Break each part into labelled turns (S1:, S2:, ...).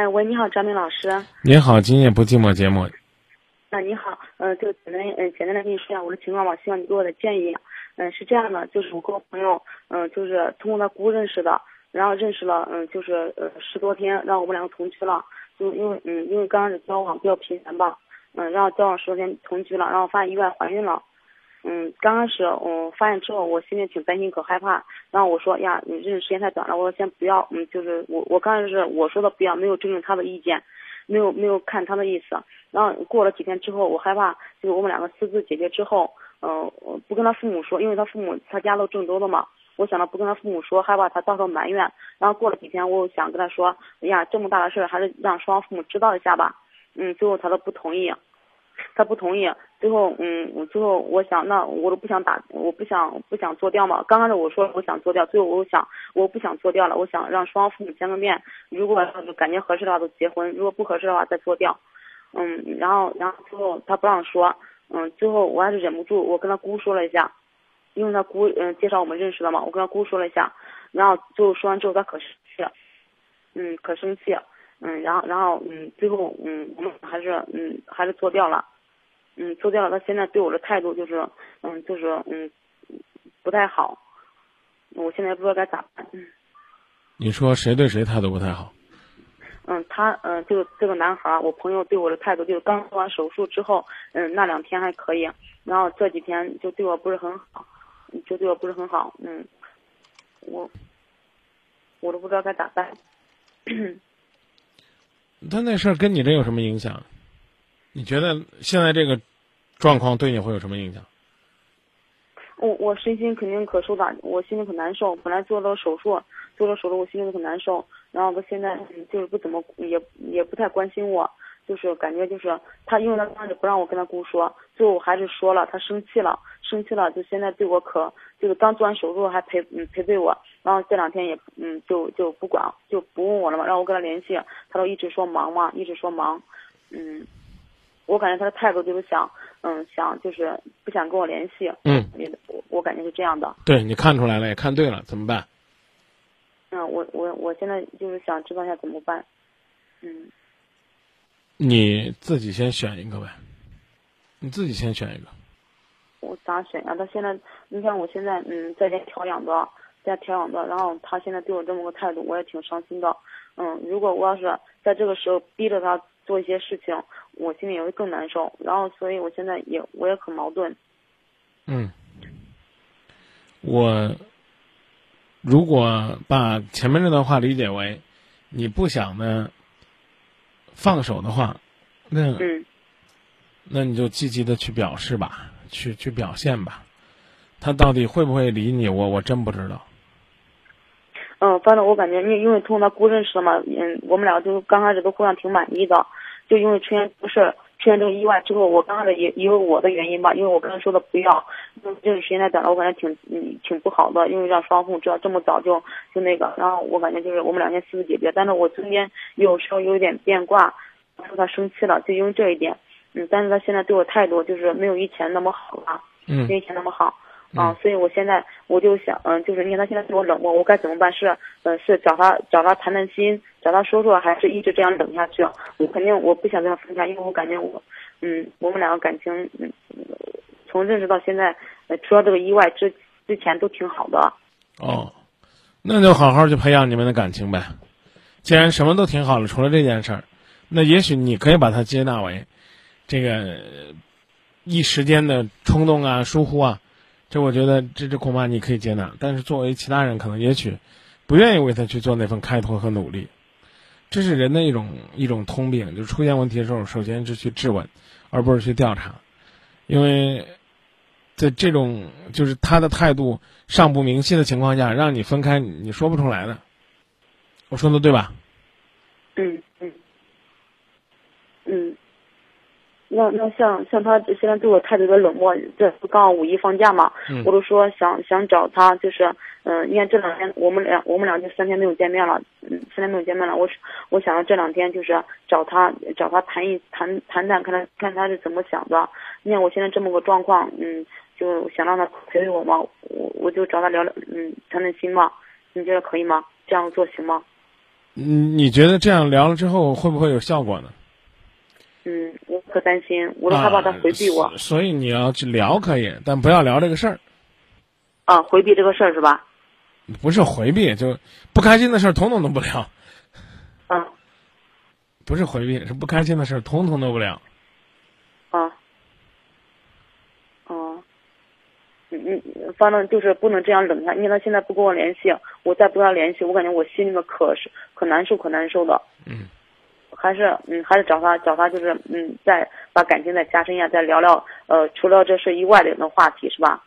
S1: 哎，喂，你好，张明老师。
S2: 你好，今夜不寂寞节目。
S1: 那你好，嗯，就简单嗯简单的跟你说一下我的情况吧，希望你给我的建议。嗯，是这样的，就是我跟我朋友，嗯，就是通过他姑认识的，然后认识了，嗯，就是呃十多天，然后我们两个同居了，就因为嗯因为刚开始交往比较频繁吧，嗯，然后交往十多天同居了，然后发现意外怀孕了。嗯，刚开始我发现之后，我心里挺担心，可害怕。然后我说呀，你认识时间太短了，我说先不要。嗯，就是我我刚开始我说的不要，没有征求他的意见，没有没有看他的意思。然后过了几天之后，我害怕，就是我们两个私自解决之后，嗯，不跟他父母说，因为他父母他家都郑州的嘛。我想着不跟他父母说，害怕他到时候埋怨。然后过了几天，我想跟他说，哎呀，这么大的事儿，还是让双方父母知道一下吧。嗯，最后他都不同意。他不同意，最后嗯，我最后我想，那我都不想打，我不想不想做掉嘛。刚开始我说我想做掉，最后我想我不想做掉了，我想让双方父母见个面，如果感觉合适的话就结婚，如果不合适的话再做掉。嗯，然后然后最后他不让说，嗯，最后我还是忍不住，我跟他姑说了一下，因为他姑嗯介绍我们认识的嘛，我跟他姑说了一下，然后最后说完之后他可生气了，嗯，可生气。嗯，然后，然后，嗯，最后，嗯，我们还是，嗯，还是做掉了，嗯，做掉了。他现在对我的态度就是，嗯，就是，嗯，不太好。我现在不知道该咋办。
S2: 你说谁对谁态度不太好？
S1: 嗯，他，嗯，就这个男孩，我朋友对我的态度就是刚做完手术之后，嗯，那两天还可以，然后这几天就对我不是很好，就对我不是很好，嗯，我，我都不知道该咋办。
S2: 他那事儿跟你这有什么影响？你觉得现在这个状况对你会有什么影响？
S1: 我我身心肯定可受打，我心里可难受。本来做了手术，做了手术，我心里可难受。然后他现在就是不怎么，也也不太关心我，就是感觉就是他，因为他当时不让我跟他姑说，最后我还是说了，他生气了，生气了，就现在对我可就是刚做完手术还陪嗯陪陪我。然后这两天也嗯就就不管就不问我了嘛，让我跟他联系，他都一直说忙嘛，一直说忙，嗯，我感觉他的态度就是想嗯想就是不想跟我联系，
S2: 嗯，
S1: 我我感觉是这样的。
S2: 对你看出来了，也看对了，怎么办？
S1: 嗯，我我我现在就是想知道一下怎么办，嗯。
S2: 你自己先选一个呗，你自己先选一个。
S1: 我咋选呀？他现在，你看我现在嗯在家调养的。在家调养的，然后他现在对我这么个态度，我也挺伤心的。嗯，如果我要是在这个时候逼着他做一些事情，我心里也会更难受。然后，所以我现在也我也很矛盾。
S2: 嗯，我如果把前面这段话理解为你不想呢放手的话，那嗯那你就积极的去表示吧，去去表现吧。他到底会不会理你？我我真不知道。
S1: 嗯，反正我感觉，因因为通过他姑认识的嘛，嗯，我们俩就刚开始都互相挺满意的，就因为出现这个事儿，出现这个意外之后，我刚开始也因为我的原因吧，因为我跟他说的不要，就是时间太短了，我感觉挺嗯挺不好的，因为让双父母知道这么早就就那个，然后我感觉就是我们两天私自解决，但是我中间有时候有点变卦，说他生气了，就因为这一点，嗯，但是他现在对我态度就是没有以前那么好了，嗯，没以前那么好。啊，所以我现在我就想，嗯，就是你看他现在对我冷漠，我该怎么办？是，嗯，是找他找他谈谈心，找他说说，还是一直这样冷下去？我肯定我不想跟他分开，因为我感觉我，嗯，我们两个感情，嗯，从认识到现在，呃，除了这个意外之之前都挺好的。
S2: 哦，那就好好去培养你们的感情呗。既然什么都挺好了，除了这件事儿，那也许你可以把它接纳为，这个一时间的冲动啊、疏忽啊。这我觉得，这这恐怕你可以接纳，但是作为其他人，可能也许不愿意为他去做那份开拓和努力。这是人的一种一种通病，就出现问题的时候，首先是去质问，而不是去调查，因为在这种就是他的态度尚不明晰的情况下，让你分开，你说不出来的。我说的对吧？
S1: 嗯嗯嗯。那那像像他现在对我态度有点冷漠，这不刚好五一放假嘛，我都说想想找他，就是嗯，你看这两天我们俩我们俩就三天没有见面了，嗯，三天没有见面了，我我想要这两天就是找他找他谈一谈谈谈，看他看他是怎么想的。你看我现在这么个状况，嗯，就想让他陪陪我嘛，我我就找他聊聊，嗯，谈谈心嘛，你觉得可以吗？这样做行吗？
S2: 嗯，你觉得这样聊了之后会不会有效果呢？
S1: 嗯，我可担心，我都害怕他回避我
S2: 啊。所以你要去聊可以，但不要聊这个事儿。
S1: 啊，回避这个事儿是吧？
S2: 不是回避，就不开心的事儿，统统都不聊。
S1: 啊
S2: 不是回避，是不开心的事儿，统统都不聊。
S1: 啊。哦。嗯嗯，反正就是不能这样冷他，因为他现在不跟我联系，我再不跟他联系，我感觉我心里面可是可难受可难受的。
S2: 嗯。
S1: 还是嗯，还是找他找他，就是嗯，再把感情再加深一下，再聊聊呃，除了这事以外的那话题，是吧？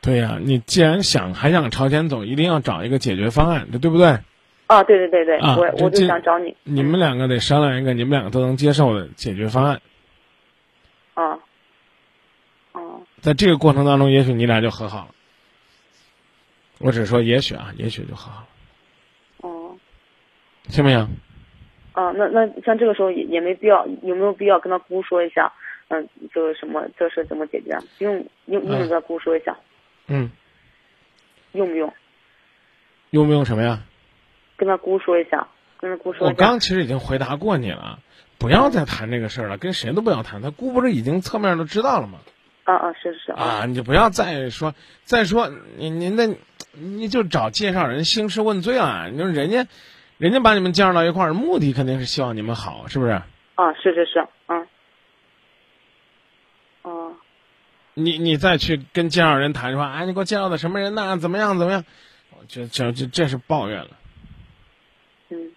S2: 对呀、你既然想还想朝前走，一定要找一个解决方案，这对不对？
S1: 啊，对对对对，
S2: 啊
S1: 我我就想找你。
S2: 你们两个得商量一个你们两个都能接受的解决方案。
S1: 啊。哦
S2: 在这个过程当中，也许你俩就和好了。我只是说也许啊，也许就和好了，
S1: 哦
S2: 行不行？
S1: 啊，那那像这个时候也也没必要，有没有必要跟他姑说一下？嗯，就是什么这事怎么解决？不用用用不用跟他姑说一下？
S2: 嗯，
S1: 用不用
S2: 用不用什么呀？
S1: 跟他姑说一下？跟他姑说
S2: 我
S1: 一下。
S2: 刚其实已经回答过你了，不要再谈这个事儿了，跟谁都不要谈。他姑不是已经侧面都知道了吗？
S1: 啊啊，是是是
S2: 啊，你就不要再说，再说你您那，你就找介绍人兴师问罪啊。你说人家，人家把你们介绍到一块儿，目的肯定是希望你们好，是不是？
S1: 啊，是是是，嗯。哦
S2: 你你再去跟介绍人谈说，哎，你给我介绍的什么人呐？怎么样怎么样？我这这这这是抱怨了。
S1: 嗯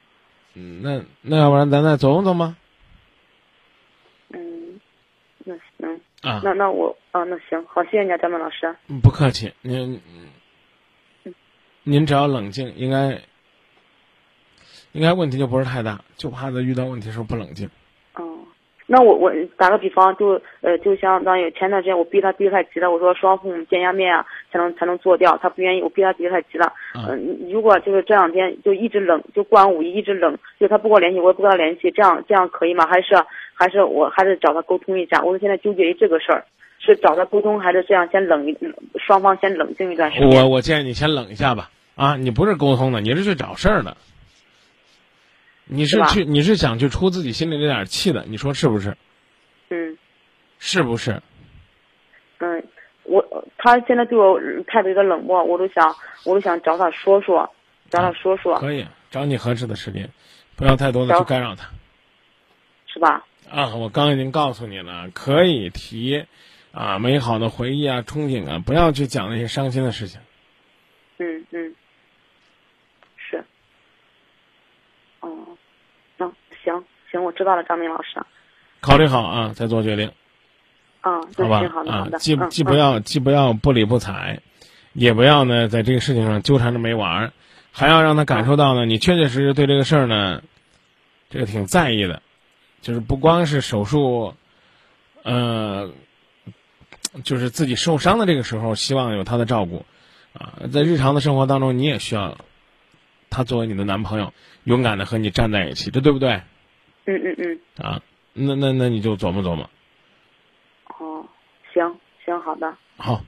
S2: 嗯，那那要不然咱再琢磨琢磨
S1: 嗯，那行，
S2: 啊。
S1: 那那我啊，那行，好，谢谢你啊，张曼老师。
S2: 嗯不客气，您您只要冷静，应该应该问题就不是太大，就怕他遇到问题的时候不冷静。
S1: 哦，那我我打个比方，就呃，就相当于前段时间我逼他逼得太急了，我说双父母见下面啊，才能才能做掉，他不愿意，我逼他逼得太急了。
S2: 啊
S1: 嗯、如果就是这两天就一直冷，就过完五一一直冷，就他不跟我联系，我也不跟他联系，这样这样可以吗？还是还是我还是找他沟通一下？我现在纠结于这个事儿，是找他沟通，还是这样先冷一双方先冷静一段时间？
S2: 我我建议你先冷一下吧，啊，你不是沟通的，你是去找事儿的，你是去你是想去出自己心里那点气的，你说是不是？
S1: 嗯
S2: 是不是？
S1: 嗯，我他现在对我态度有点冷漠，我都想我都想找他说说，找他说说，
S2: 可以找你合适的时间，不要太多的去干扰他。
S1: 是吧？
S2: 啊，我刚已经告诉你了，可以提啊美好的回忆啊、憧憬啊，不要去讲那些伤心的事情。
S1: 嗯嗯，是。哦，那行行，我知道了，张明老师。
S2: 考虑好啊，再做决定，
S1: 啊，
S2: 好吧
S1: 好的好
S2: 啊
S1: 的，，嗯
S2: 既既不要既不要不理不睬，也不要呢在这个事情上纠缠着没完儿，还要让他感受到呢，你确确实实对这个事儿呢，这个挺在意的，就是不光是手术，呃，就是自己受伤的这个时候，希望有他的照顾，啊，在日常的生活当中，你也需要他作为你的男朋友，勇敢的和你站在一起，这对不对？
S1: 嗯嗯嗯，
S2: 啊，那那那你就琢磨琢磨，
S1: 哦，行行，好的。
S2: 好，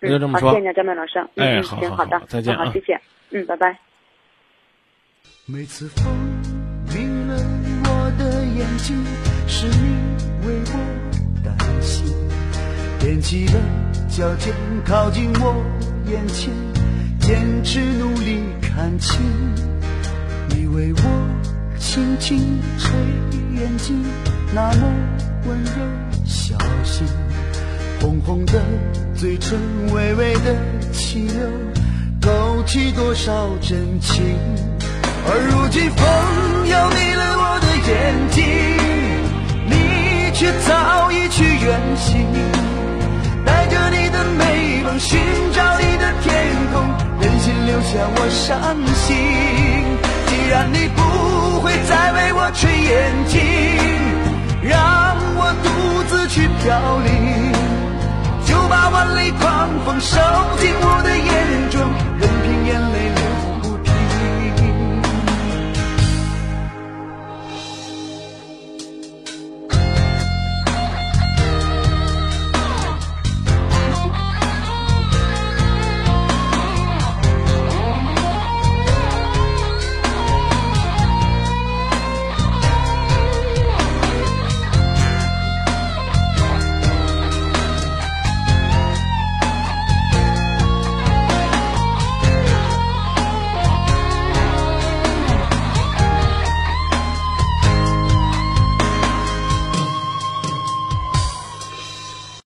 S2: 那就这么说
S1: 谢谢。张明老师。嗯嗯，行，
S2: 哎好好
S1: 好的，
S2: 再见
S1: 好，谢谢。嗯，拜拜。
S3: 每次风明了我的眼睛，是你为我担心，踮起了脚尖靠近我眼前，坚持努力看清，你为我轻轻吹眼睛，那么温柔小心，红红的嘴唇，微微的气流，勾起多少真情。而如今风又迷了我的眼睛，你却早已去远行，带着你的美梦寻找你的天空，任性留下我伤心。既然你不再为我吹眼睛，让我独自去飘零，就把万里狂风收进我的眼中，任凭眼泪流。